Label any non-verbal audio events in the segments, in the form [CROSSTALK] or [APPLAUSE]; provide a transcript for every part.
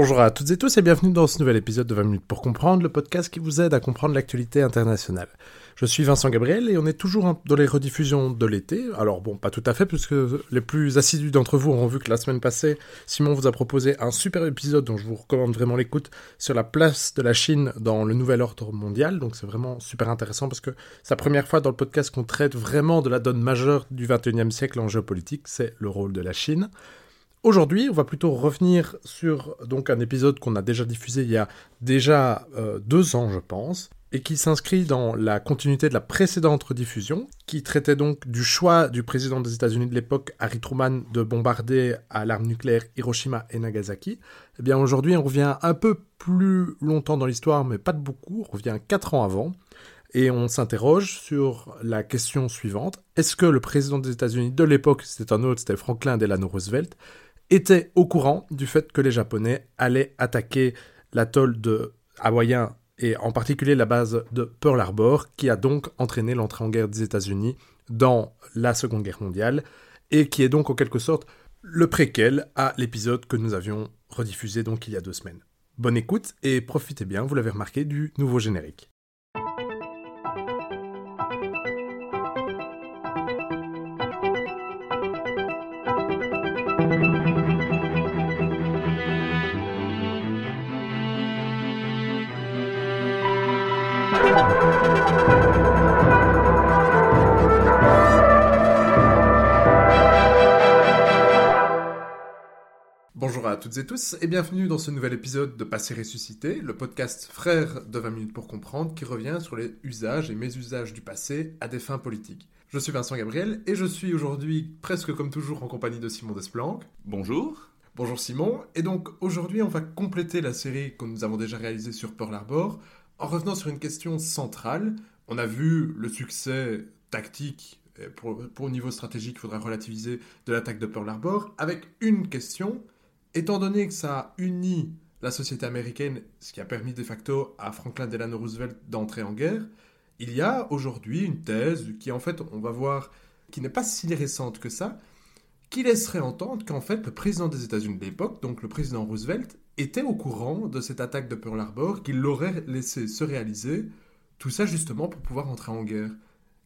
Bonjour à toutes et tous et bienvenue dans ce nouvel épisode de 20 minutes pour comprendre, le podcast qui vous aide à comprendre l'actualité internationale. Je suis Vincent Gabriel et on est toujours dans les rediffusions de l'été. Alors bon, pas tout à fait puisque les plus assidus d'entre vous auront vu que la semaine passée, Simon vous a proposé un super épisode dont je vous recommande vraiment l'écoute sur la place de la Chine dans le nouvel ordre mondial. Donc c'est vraiment super intéressant parce que c'est la première fois dans le podcast qu'on traite vraiment de la donne majeure du 21e siècle en géopolitique, c'est le rôle de la Chine. Aujourd'hui, on va plutôt revenir sur donc un épisode qu'on a déjà diffusé il y a déjà euh, deux ans, je pense, et qui s'inscrit dans la continuité de la précédente rediffusion, qui traitait donc du choix du président des États-Unis de l'époque, Harry Truman, de bombarder à l'arme nucléaire Hiroshima et Nagasaki. Eh bien, aujourd'hui, on revient un peu plus longtemps dans l'histoire, mais pas de beaucoup. On revient quatre ans avant. Et on s'interroge sur la question suivante. Est-ce que le président des États-Unis de l'époque, c'était un autre, c'était Franklin Delano Roosevelt, était au courant du fait que les Japonais allaient attaquer l'atoll de Hawaïen et en particulier la base de Pearl Harbor, qui a donc entraîné l'entrée en guerre des États-Unis dans la Seconde Guerre mondiale, et qui est donc en quelque sorte le préquel à l'épisode que nous avions rediffusé donc il y a deux semaines. Bonne écoute et profitez bien, vous l'avez remarqué, du nouveau générique. Bonjour à toutes et tous et bienvenue dans ce nouvel épisode de Passé ressuscité, le podcast frère de 20 minutes pour comprendre qui revient sur les usages et mésusages du passé à des fins politiques. Je suis Vincent Gabriel et je suis aujourd'hui presque comme toujours en compagnie de Simon Desplanques. Bonjour. Bonjour Simon. Et donc aujourd'hui on va compléter la série que nous avons déjà réalisée sur Pearl Harbor en revenant sur une question centrale, on a vu le succès tactique, pour, pour au niveau stratégique, il faudrait relativiser, de l'attaque de Pearl Harbor, avec une question, étant donné que ça a uni la société américaine, ce qui a permis de facto à Franklin Delano Roosevelt d'entrer en guerre, il y a aujourd'hui une thèse qui, en fait, on va voir, qui n'est pas si récente que ça, qui laisserait entendre qu'en fait, le président des États-Unis de l'époque, donc le président Roosevelt, était au courant de cette attaque de Pearl Harbor, qu'il l'aurait laissé se réaliser, tout ça justement pour pouvoir entrer en guerre.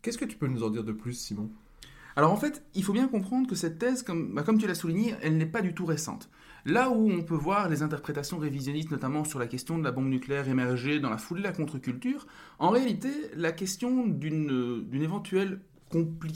Qu'est-ce que tu peux nous en dire de plus, Simon? Alors en fait, il faut bien comprendre que cette thèse, comme, bah, comme tu l'as souligné, elle n'est pas du tout récente. Là où on peut voir les interprétations révisionnistes, notamment sur la question de la bombe nucléaire émerger dans la foulée de la contre-culture, en réalité, la question d'une éventuelle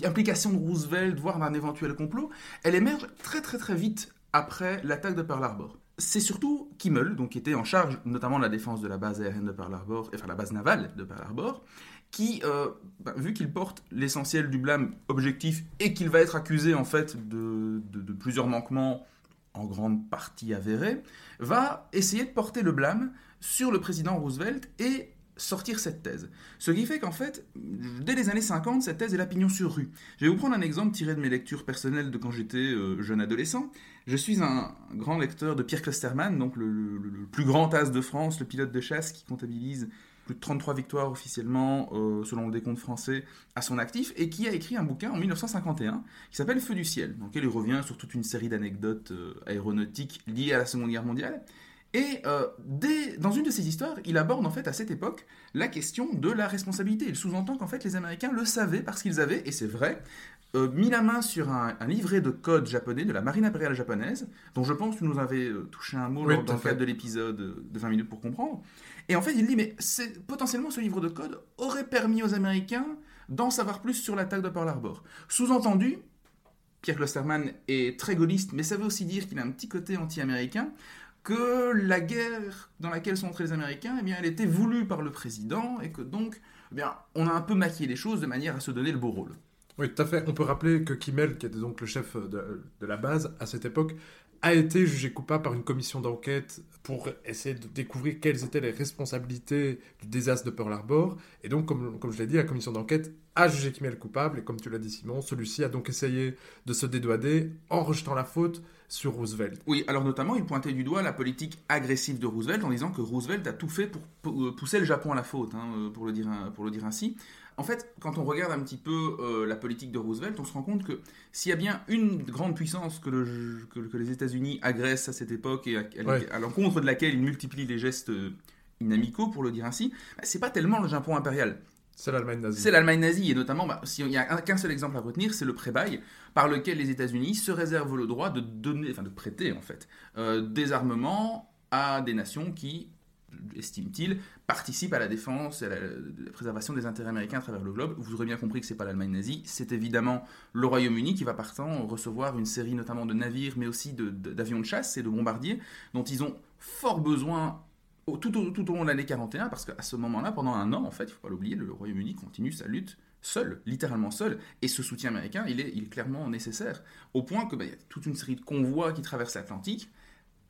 implication de Roosevelt, voire d'un éventuel complot, elle émerge très très très vite après l'attaque de Pearl Harbor c'est surtout Kimmel, donc qui était en charge notamment de la défense de la base aérienne de Pearl Harbor, enfin la base navale de Pearl Harbor, qui, euh, bah, vu qu'il porte l'essentiel du blâme objectif et qu'il va être accusé en fait de, de, plusieurs manquements en grande partie avérés, va essayer de porter le blâme sur le président Roosevelt et sortir cette thèse. Ce qui fait qu'en fait, dès les années 50, cette thèse est la pignon sur rue. Je vais vous prendre un exemple tiré de mes lectures personnelles de quand j'étais euh, jeune adolescent. Je suis un grand lecteur de Pierre Klosterman, donc le, plus grand as de France, le pilote de chasse qui comptabilise plus de 33 victoires officiellement, euh, selon le décompte français, à son actif, et qui a écrit un bouquin en 1951 qui s'appelle Feu du ciel, dans lequel il revient sur toute une série d'anecdotes euh, aéronautiques liées à la Seconde Guerre mondiale. Et euh, dans une de ses histoires, il aborde en fait à cette époque la question de la responsabilité. Il sous-entend qu'en fait les Américains le savaient parce qu'ils avaient, et c'est vrai, euh, mis la main sur un, livret de code japonais de la marine impériale japonaise, dont je pense que tu nous avais euh, touché un mot dans le cadre de l'épisode de 20 minutes pour comprendre. Et en fait, il dit, mais potentiellement ce livre de code aurait permis aux Américains d'en savoir plus sur l'attaque de Pearl Harbor. Sous-entendu, Pierre Klosterman est très gaulliste, mais ça veut aussi dire qu'il a un petit côté anti-américain que la guerre dans laquelle sont entrés les Américains, eh bien, elle était voulue par le président et que donc, eh bien, on a un peu maquillé les choses de manière à se donner le beau rôle. Oui, tout à fait. On peut rappeler que Kimmel, qui était donc le chef de, la base à cette époque, a été jugé coupable par une commission d'enquête pour essayer de découvrir quelles étaient les responsabilités du désastre de Pearl Harbor. Et donc, comme, comme je l'ai dit, la commission d'enquête a jugé Kimmel coupable. Et comme tu l'as dit, Simon, celui-ci a donc essayé de se dédouaner en rejetant la faute sur Roosevelt. Oui, alors notamment, il pointait du doigt la politique agressive de Roosevelt en disant que Roosevelt a tout fait pour pousser le Japon à la faute, hein, pour, le dire, pour le dire ainsi. En fait, quand on regarde un petit peu euh, la politique de Roosevelt, on se rend compte que s'il y a bien une grande puissance que, les États-Unis agressent à cette époque et à, l'encontre de laquelle ils multiplient les gestes euh, inamicaux, pour le dire ainsi, bah, c'est pas tellement le Japon impérial. C'est l'Allemagne nazie. C'est l'Allemagne nazie, et notamment, bah, s'il n'y a qu'un seul exemple à retenir, c'est le pré-bail, par lequel les États-Unis se réservent le droit de donner, enfin de prêter en fait, euh, des armements à des nations qui estime-t-il, participe à la défense et à la, préservation des intérêts américains à travers le globe. Vous aurez bien compris que ce n'est pas l'Allemagne nazie, c'est évidemment le Royaume-Uni qui va partant recevoir une série notamment de navires, mais aussi d'avions de, chasse et de bombardiers, dont ils ont fort besoin tout, au, long de l'année 41, parce qu'à ce moment-là, pendant un an, en fait, il ne faut pas l'oublier, le Royaume-Uni continue sa lutte seul, littéralement seul, et ce soutien américain, il est, clairement nécessaire, au point qu'il bah, y a toute une série de convois qui traversent l'Atlantique,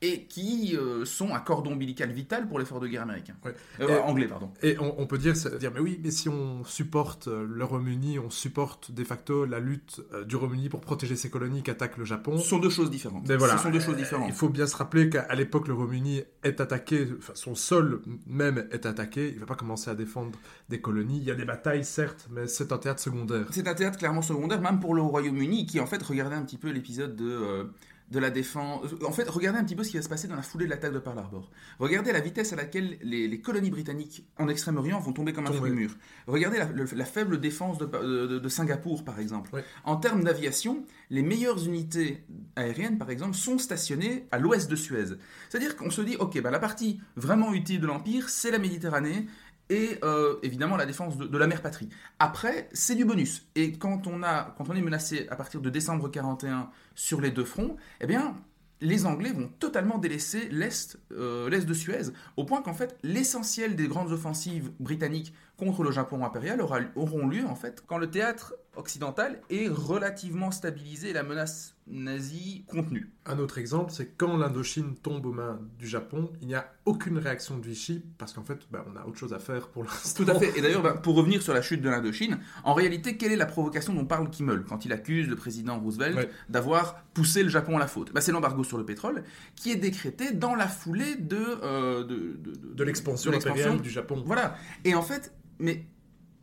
et qui euh, sont un cordon ombilical vital pour l'effort de guerre américain. Euh, anglais, pardon. Et on, peut dire, dire, mais oui, mais si on supporte euh, le Royaume-Uni, on supporte de facto la lutte du Royaume-Uni pour protéger ses colonies qui attaquent le Japon. Ce sont deux choses différentes. Mais voilà, Ce sont deux choses différentes. Il faut bien se rappeler qu'à l'époque, le Royaume-Uni est attaqué, enfin, son sol même est attaqué. Il ne va pas commencer à défendre des colonies. Il y a des batailles, certes, mais c'est un théâtre secondaire. C'est un théâtre clairement secondaire, même pour le Royaume-Uni, qui en fait, regardait un petit peu l'épisode de de la défense. En fait, regardez un petit peu ce qui va se passer dans la foulée de l'attaque de Pearl Harbor. Regardez la vitesse à laquelle les, colonies britanniques en Extrême-Orient vont tomber comme un fruit mur. Regardez la, faible défense de, Singapour, par exemple. En termes d'aviation, les meilleures unités aériennes, par exemple, sont stationnées à l'ouest de Suez. C'est-à-dire qu'on se dit, ok, bah, la partie vraiment utile de l'Empire, c'est la Méditerranée, et euh, évidemment la défense de, la mère patrie. Après, c'est du bonus. Et quand on, a, quand on est menacé à partir de décembre 41 sur les deux fronts, eh bien, les Anglais vont totalement délaisser l'Est euh, de Suez, au point qu'en fait, l'essentiel des grandes offensives britanniques contre le Japon impérial auront lieu en fait quand le théâtre occidental est relativement stabilisé et la menace nazie contenue. Un autre exemple, c'est quand l'Indochine tombe aux mains du Japon, il n'y a aucune réaction de Vichy parce qu'en fait, bah, on a autre chose à faire pour l'instant. Tout à fait. Et d'ailleurs, [LAUGHS] bah, pour revenir sur la chute de l'Indochine, en réalité, quelle est la provocation dont parle Kimmel quand il accuse le président Roosevelt d'avoir poussé le Japon à la faute? Bah, C'est l'embargo sur le pétrole qui est décrété dans la foulée de, euh, de, de l'expansion impériale du Japon. Voilà. Et en fait, mais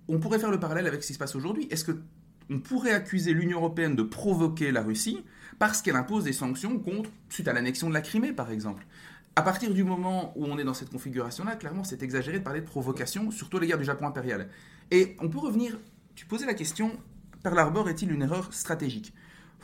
on pourrait faire le parallèle avec ce qui se passe aujourd'hui. Est-ce que on pourrait accuser l'Union européenne de provoquer la Russie parce qu'elle impose des sanctions suite à l'annexion de la Crimée, par exemple? À partir du moment où on est dans cette configuration-là, clairement, c'est exagéré de parler de provocation, surtout à l'égard du Japon impérial. Et on peut revenir, tu posais la question, Pearl Harbor est-il une erreur stratégique?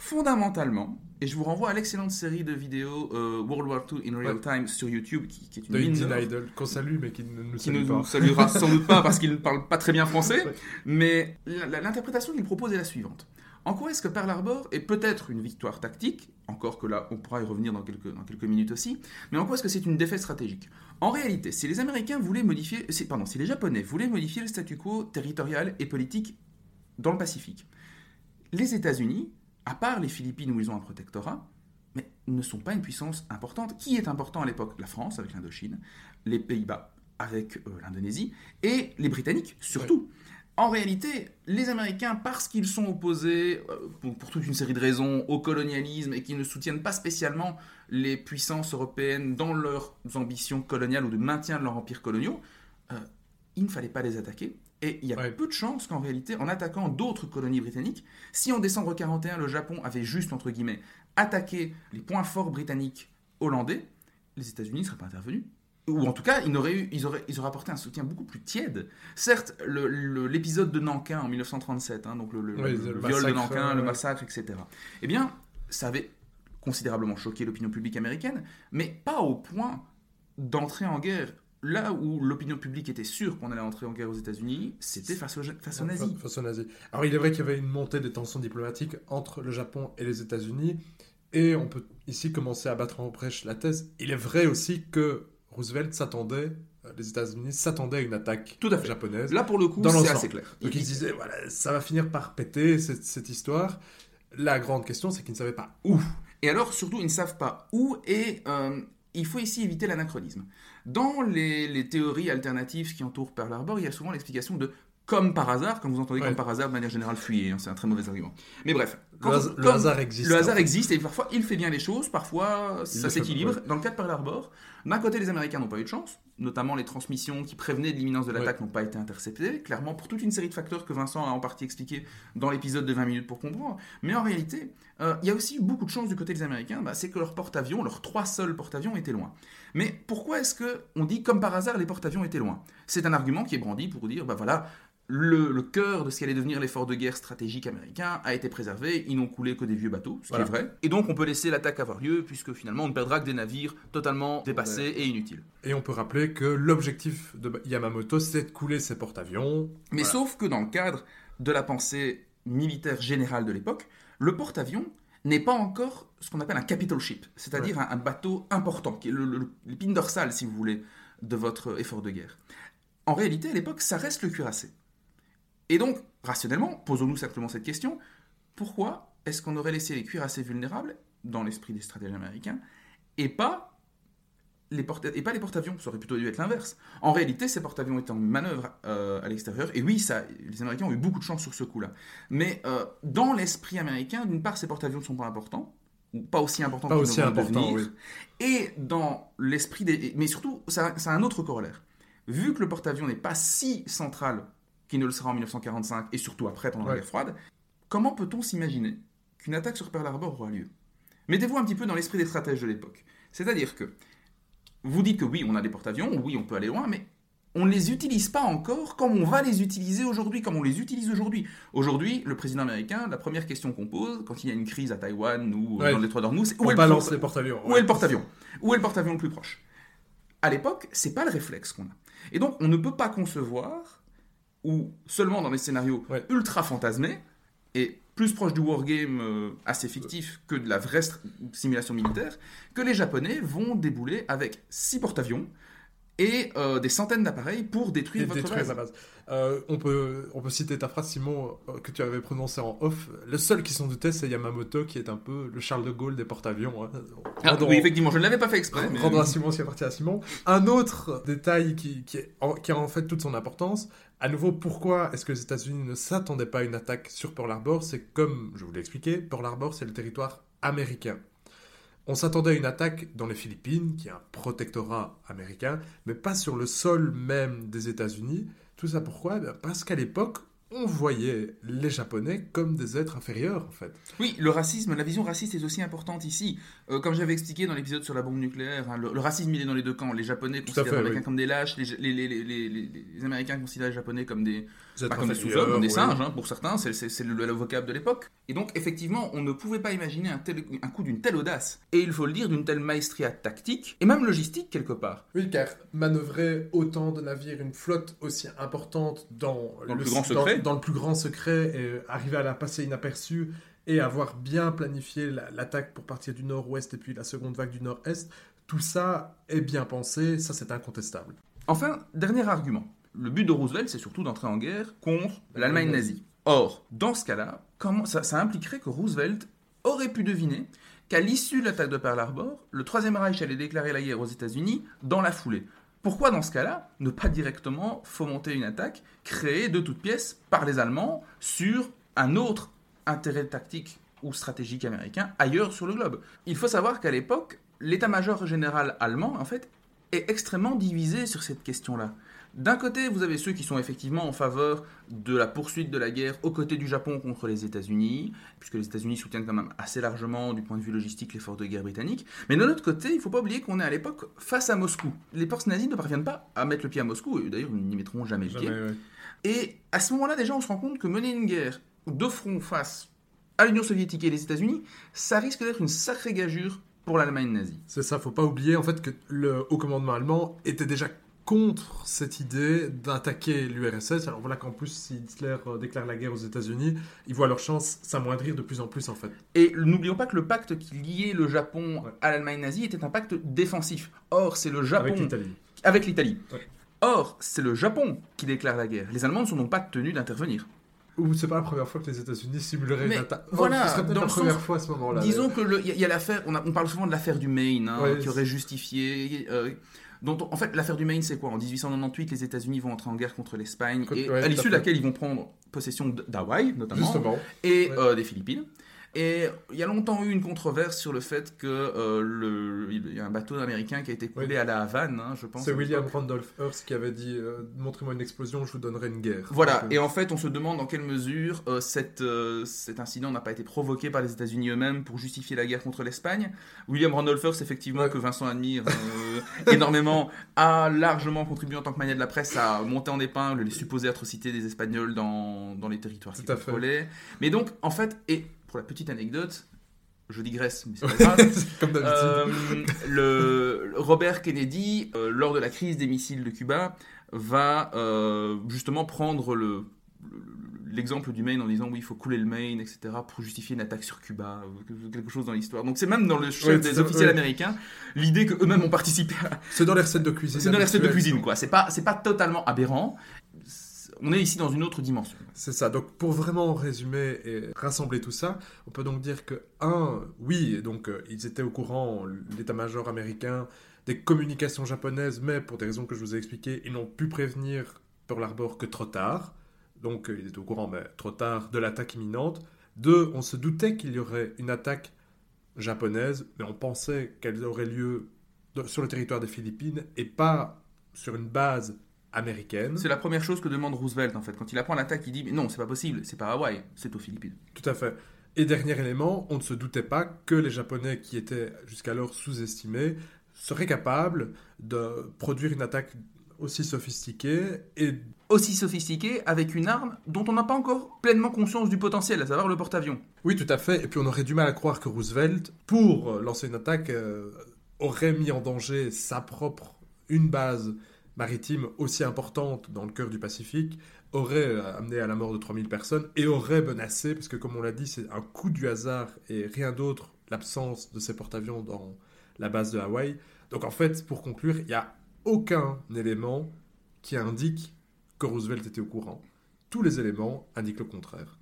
Fondamentalement, et je vous renvoie à l'excellente série de vidéos euh, World War II in Real Time sur YouTube, qui, est une mine Idol, qu'on salue, mais qui ne nous qui ne nous saluera [LAUGHS] sans doute pas parce qu'il ne parle pas très bien français. Mais l'interprétation qu'il propose est la suivante. En quoi est-ce que Pearl Harbor est peut-être une victoire tactique, encore que là on pourra y revenir dans quelques, dans quelques minutes aussi, mais en quoi est-ce que c'est une défaite stratégique? En réalité, si les Américains voulaient modifier, pardon, si les Japonais voulaient modifier le statu quo territorial et politique dans le Pacifique, les États-Unis à part les Philippines où ils ont un protectorat, mais ne sont pas une puissance importante. Qui est important à l'époque? La France avec l'Indochine, les Pays-Bas avec euh, l'Indonésie, et les Britanniques surtout. En réalité, les Américains, parce qu'ils sont opposés, euh, pour, toute une série de raisons, au colonialisme et qu'ils ne soutiennent pas spécialement les puissances européennes dans leurs ambitions coloniales ou de maintien de leurs empires coloniaux, euh, il ne fallait pas les attaquer. Et il y a peu de chances qu'en réalité, en attaquant d'autres colonies britanniques, si en décembre 41, le Japon avait juste, entre guillemets, attaqué les points forts britanniques hollandais, les États-Unis ne seraient pas intervenus. Ou en tout cas, ils auraient, eu, ils, auraient, ils auraient apporté un soutien beaucoup plus tiède. Certes, l'épisode de Nankin en 1937, hein, donc le, viol de Nankin, le massacre, etc. Eh bien, ça avait considérablement choqué l'opinion publique américaine, mais pas au point d'entrer en guerre là où l'opinion publique était sûre qu'on allait entrer en guerre aux États-Unis, c'était face, aux, face aux nazis. Face aux nazis. Alors il est vrai qu'il y avait une montée des tensions diplomatiques entre le Japon et les États-Unis, et on peut ici commencer à battre en brèche la thèse. Il est vrai aussi que Roosevelt s'attendait, euh, les États-Unis s'attendaient à une attaque Tout à japonaise. Là pour le coup, c'est assez clair. Donc ils disaient, voilà, ça va finir par péter cette, histoire. La grande question, c'est qu'ils ne savaient pas où. Et alors, surtout, ils ne savent pas où, et euh, il faut ici éviter l'anachronisme. Dans les, théories alternatives qui entourent Pearl Harbor, il y a souvent l'explication de comme par hasard, quand vous entendez Ouais. comme par hasard, de manière générale, fuyez, hein, c'est un très mauvais argument. Mais bref, Le, hasard existe. le hasard existe et parfois il fait bien les choses, parfois Il ça s'équilibre. Dans le cas de Pearl Harbor, d'un côté les Américains n'ont pas eu de chance, notamment les transmissions qui prévenaient de l'imminence de l'attaque n'ont pas été interceptées, clairement pour toute une série de facteurs que Vincent a en partie expliqué dans l'épisode de 20 minutes pour comprendre. Mais en réalité, euh, il y a aussi eu beaucoup de chance du côté des Américains, bah, c'est que leurs porte-avions, leurs trois seuls porte-avions étaient loin. Mais pourquoi est-ce que on dit comme par hasard les porte-avions étaient loin? C'est un argument qui est brandi pour dire bah voilà. Le, le cœur de ce qui allait devenir l'effort de guerre stratégique américain a été préservé, ils n'ont coulé que des vieux bateaux, ce Voilà. qui est vrai. Et donc on peut laisser l'attaque avoir lieu, puisque finalement on ne perdra que des navires totalement dépassés et inutiles. Et on peut rappeler que l'objectif de Yamamoto, c'est de couler ses porte-avions. Mais Voilà. sauf que dans le cadre de la pensée militaire générale de l'époque, le porte-avions n'est pas encore ce qu'on appelle un capital ship, c'est-à-dire un, un bateau important, qui est l'épine dorsale, si vous voulez, de votre effort de guerre. En réalité, à l'époque, ça reste le cuirassé. Et donc, rationnellement, posons-nous simplement cette question, pourquoi est-ce qu'on aurait laissé les cuirassés vulnérables, dans l'esprit des stratèges américains, et pas les porte et pas les porte-avions, ça aurait plutôt dû être l'inverse. En réalité, ces porte-avions étaient en manœuvre euh, à l'extérieur, et oui, ça, les Américains ont eu beaucoup de chance sur ce coup-là. Mais euh, dans l'esprit américain, d'une part, ces porte-avions ne sont pas importants, ou pas aussi importants Pas qu'ils aussi important, devenir. Et dans l'esprit des... Mais surtout, ça, ça a un autre corollaire. Vu que le porte-avions n'est pas si central qu'il ne le sera en 1945, et surtout après, pendant la guerre froide, comment peut-on s'imaginer qu'une attaque sur Pearl Harbor aura lieu? Mettez-vous un petit peu dans l'esprit des stratèges de l'époque. C'est-à-dire que vous dites que oui, on a des porte-avions, oui, on peut aller loin, mais on ne les utilise pas encore comme on va les utiliser aujourd'hui, comme on les utilise aujourd'hui. Aujourd'hui, le président américain, la première question qu'on pose quand il y a une crise à Taïwan ou euh, Ouais. dans le détroit d'Ormuz, c'est où On est le balance les porte-avions. où est le porte-avions? Où est le porte-avions le plus proche? À l'époque, c'est pas le réflexe qu'on a. Et donc, on ne peut pas concevoir, ou seulement dans des scénarios Ouais. ultra fantasmés, et plus proche du wargame euh, assez fictif que de la vraie simulation militaire, que les Japonais vont débouler avec six porte-avions et euh, des centaines d'appareils pour détruire Et votre détruire base. la base. Euh, on, peut, on peut citer ta phrase, Simon, euh, que tu avais prononcée en off. Le seul qui s'en doutait, c'est Yamamoto, qui est un peu le Charles de Gaulle des porte-avions. hein. Ah, oui, effectivement, je ne l'avais pas fait exprès. mais- Rendre à Simon ce qui appartient à Simon. Un autre détail qui, qui, est en- qui a en fait toute son importance, à nouveau, pourquoi est-ce que les États-Unis ne s'attendaient pas à une attaque sur Pearl Harbor? C'est comme je vous l'ai expliqué, Pearl Harbor, c'est le territoire américain. On s'attendait à une attaque dans les Philippines, qui est un protectorat américain, mais pas sur le sol même des États-Unis. Tout ça pourquoi? Bien, Parce qu'à l'époque, on voyait les Japonais comme des êtres inférieurs, en fait. Oui, le racisme, la vision raciste est aussi importante ici. Euh, comme j'avais expliqué dans l'épisode sur la bombe nucléaire, hein, le, le racisme il est dans les deux camps. Les Japonais considèrent fait, les Américains oui. comme des lâches, les, les, les, les, les- les- les Américains considèrent les Japonais comme des, Des bah, comme sous-hommes, comme des singes, hein, pour certains, c'est le, le vocable de l'époque. Et donc, effectivement, on ne pouvait pas imaginer un, tel, un coup d'une telle audace, et il faut le dire, d'une telle maestria tactique, et même logistique quelque part. Oui, car manœuvrer autant de navires, une flotte aussi importante dans, Dans le plus grand secret. Dans, dans le plus grand secret, et arriver à la passer inaperçue et avoir bien planifié la- l'attaque pour partir du nord-ouest et puis la seconde vague du nord-est, tout ça est bien pensé, ça c'est incontestable. Enfin, dernier argument. Le but de Roosevelt, c'est surtout d'entrer en guerre contre l'Allemagne nazie. Or, dans ce cas-là, comment ça, ça impliquerait que Roosevelt aurait pu deviner qu'à l'issue de l'attaque de Pearl Harbor, le Troisième Reich allait déclarer la guerre aux États-Unis dans la foulée. Pourquoi, dans ce cas-là, ne pas directement fomenter une attaque créée de toutes pièces par les Allemands sur un autre intérêt tactique ou stratégique américain ailleurs sur le globe? Il faut savoir qu'à l'époque, l'état-major général allemand, en fait, est extrêmement divisé sur cette question-là. D'un côté, vous avez ceux qui sont effectivement en faveur de la poursuite de la guerre aux côtés du Japon contre les États-Unis, puisque les États-Unis soutiennent quand même assez largement, du point de vue logistique, l'effort de guerre britannique. Mais de l'autre côté, il ne faut pas oublier qu'on est à l'époque face à Moscou. Les forces nazies ne parviennent pas à mettre le pied à Moscou, et d'ailleurs, ils n'y mettront jamais le pied. Ouais. Et à ce moment-là, déjà, on se rend compte que mener une guerre de front face à l'Union soviétique et les États-Unis, ça risque d'être une sacrée gageure pour l'Allemagne nazie. C'est ça, faut pas oublier en fait que le haut commandement allemand était déjà contre cette idée d'attaquer l'URSS. Alors voilà qu'en plus, si Hitler euh, déclare la guerre aux États-Unis, ils voient leur chance s'amoindrir de plus en plus en fait. Et n'oublions pas que le pacte qui liait le Japon Ouais. à l'Allemagne nazie était un pacte défensif. Or, c'est le Japon Avec l'Italie. avec l'Italie. Ouais. Or, c'est le Japon qui déclare la guerre. Les Allemands ne sont donc pas tenus d'intervenir. Ou c'est pas la première fois que les États-Unis simuleraient Mais une attaque. Oh, voilà, peut-être dans la première sens- fois à ce moment-là. Disons que il y, a- il y a l'affaire, on, parle souvent de l'affaire du Maine, hein, Ouais, qui aurait justifié. euh, dont on- en fait, l'affaire du Maine, c'est quoi? En 1898, les États-Unis vont entrer en guerre contre l'Espagne, Contre- et ouais, à l'issue de laquelle ils vont prendre possession d'Hawaï, notamment, Justement. et Ouais. euh, des Philippines. Et il y a longtemps eu une controverse sur le fait que euh, le, il y a un bateau américain qui a été coulé Oui. à la Havane, hein, je pense. C'est William. Randolph Hearst qui avait dit euh, Montrez-moi une explosion, je vous donnerai une guerre. Voilà, Donc, et euh, en fait, on se demande dans quelle mesure euh, cette, euh, cet incident n'a pas été provoqué par les États-Unis eux-mêmes pour justifier la guerre contre l'Espagne. William Randolph Hearst, effectivement, Ouais. que Vincent admire euh, énormément, a largement contribué en tant que manière de la presse à monter en épingle les supposées atrocités des Espagnols dans, dans les territoires contrôlaient. Mais donc, en fait, et pour la petite anecdote, je digresse, mais c'est pas grave. [LAUGHS] Comme d'habitude. Euh, le Robert Kennedy, euh, lors de la crise des missiles de Cuba, va euh, justement prendre le le- l'exemple du Maine en disant oui il faut couler le Maine etc pour justifier une attaque sur Cuba quelque chose dans l'histoire donc c'est même dans le chef Ouais, des officiels ouais. américains l'idée que eux-mêmes ont participé à C'est dans les recettes de cuisine. c'est dans les recettes de cuisine quoi c'est pas c'est pas totalement aberrant on est ici dans une autre dimension C'est ça. Donc, pour vraiment résumer et rassembler tout ça, on peut donc dire que, un, oui, donc euh, ils étaient au courant, l'état-major américain, des communications japonaises, mais pour des raisons que je vous ai expliquées, ils n'ont pu prévenir Pearl Harbor que trop tard. Donc, euh, ils étaient au courant, mais trop tard, de l'attaque imminente. Deux, on se doutait qu'il y aurait une attaque japonaise, mais on pensait qu'elle aurait lieu sur le territoire des Philippines et pas sur une base américaine. c'est la première chose que demande Roosevelt en fait quand il apprend l'attaque il dit mais non c'est pas possible c'est pas Hawaï c'est aux Philippines Tout à fait. Et dernier élément, on ne se doutait pas que les Japonais, qui étaient jusqu'alors sous-estimés, seraient capables de produire une attaque aussi sophistiquée et aussi sophistiqué avec une arme dont on n'a pas encore pleinement conscience du potentiel, à savoir le porte-avions. oui, tout à fait. Et puis on aurait du mal à croire que Roosevelt, pour lancer une attaque, euh, aurait mis en danger sa propre une base maritime aussi importante dans le cœur du Pacifique, aurait euh, amené à la mort de 3000 personnes et aurait menacé, parce que comme on l'a dit, c'est un coup du hasard et rien d'autre, l'absence de ces porte-avions dans la base de Hawaï. Donc en fait, pour conclure, il n'y a aucun élément qui indique que Roosevelt était au courant. Tous les éléments indiquent le contraire.